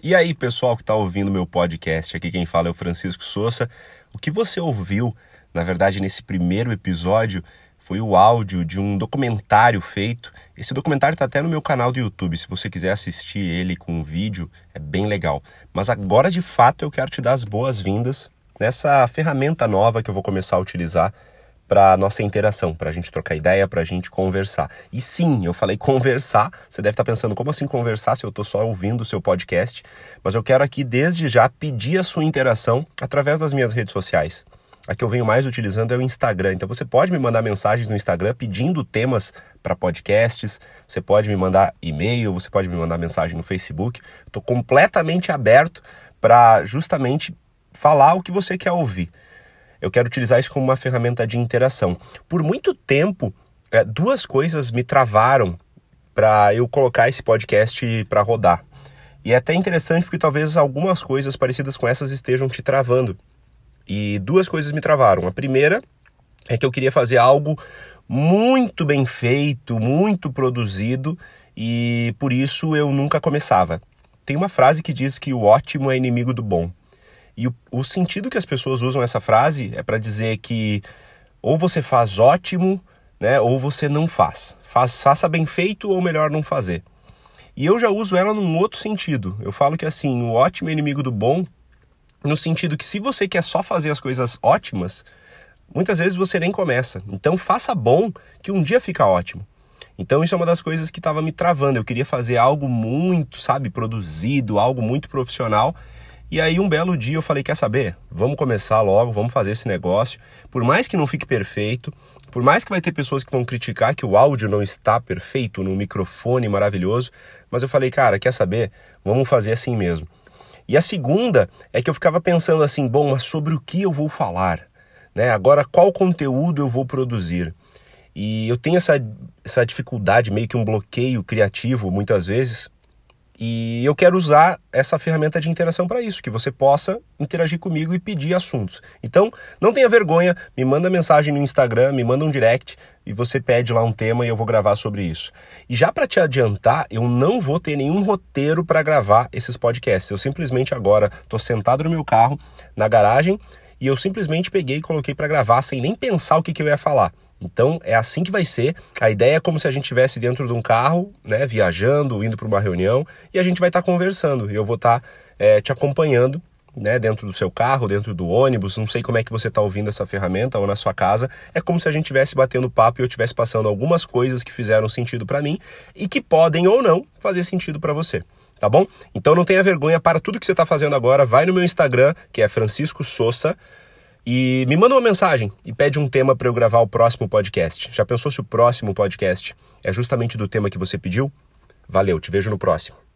E aí, pessoal que está ouvindo meu podcast, aqui quem fala é o Francisco Souza. O que você ouviu, na verdade, nesse primeiro episódio, foi o áudio de um documentário feito. Esse documentário está até no meu canal do YouTube. Se você quiser assistir ele com vídeo, é bem legal. Mas agora, de fato, eu quero te dar as boas-vindas nessa ferramenta nova que eu vou começar a utilizar para nossa interação, para a gente trocar ideia, para a gente conversar. E sim, eu falei conversar. Você deve estar tá pensando como assim conversar se eu estou só ouvindo o seu podcast? Mas eu quero aqui desde já pedir a sua interação através das minhas redes sociais. A que eu venho mais utilizando é o Instagram. Então você pode me mandar mensagens no Instagram pedindo temas para podcasts, você pode me mandar e-mail, você pode me mandar mensagem no Facebook. Estou completamente aberto para justamente falar o que você quer ouvir. Eu quero utilizar isso como uma ferramenta de interação. Por muito tempo, é, duas coisas me travaram para eu colocar esse podcast para rodar. E é até interessante porque talvez algumas coisas parecidas com essas estejam te travando. E duas coisas me travaram. A primeira é que eu queria fazer algo muito bem feito, muito produzido e por isso eu nunca começava. Tem uma frase que diz que o ótimo é inimigo do bom. E o, o sentido que as pessoas usam essa frase é para dizer que ou você faz ótimo, né, ou você não faz. faz. Faça bem feito ou melhor não fazer. E eu já uso ela num outro sentido. Eu falo que assim, o ótimo é inimigo do bom, no sentido que se você quer só fazer as coisas ótimas, muitas vezes você nem começa. Então faça bom que um dia fica ótimo. Então isso é uma das coisas que estava me travando. Eu queria fazer algo muito, sabe, produzido, algo muito profissional e aí um belo dia eu falei, quer saber? Vamos começar logo, vamos fazer esse negócio. Por mais que não fique perfeito, por mais que vai ter pessoas que vão criticar que o áudio não está perfeito no microfone maravilhoso, mas eu falei, cara, quer saber? Vamos fazer assim mesmo. E a segunda é que eu ficava pensando assim, bom, mas sobre o que eu vou falar? Né? Agora, qual conteúdo eu vou produzir? E eu tenho essa, essa dificuldade, meio que um bloqueio criativo, muitas vezes, e eu quero usar essa ferramenta de interação para isso, que você possa interagir comigo e pedir assuntos. Então, não tenha vergonha, me manda mensagem no Instagram, me manda um direct e você pede lá um tema e eu vou gravar sobre isso. E já para te adiantar, eu não vou ter nenhum roteiro para gravar esses podcasts. Eu simplesmente agora estou sentado no meu carro, na garagem, e eu simplesmente peguei e coloquei para gravar sem nem pensar o que, que eu ia falar. Então é assim que vai ser. A ideia é como se a gente estivesse dentro de um carro, né, viajando, indo para uma reunião, e a gente vai estar tá conversando. E eu vou estar tá, é, te acompanhando, né, dentro do seu carro, dentro do ônibus. Não sei como é que você está ouvindo essa ferramenta ou na sua casa. É como se a gente estivesse batendo papo e eu estivesse passando algumas coisas que fizeram sentido para mim e que podem ou não fazer sentido para você. Tá bom? Então não tenha vergonha para tudo que você está fazendo agora. Vai no meu Instagram, que é Francisco Souza e me manda uma mensagem e pede um tema para eu gravar o próximo podcast. Já pensou se o próximo podcast é justamente do tema que você pediu? Valeu, te vejo no próximo.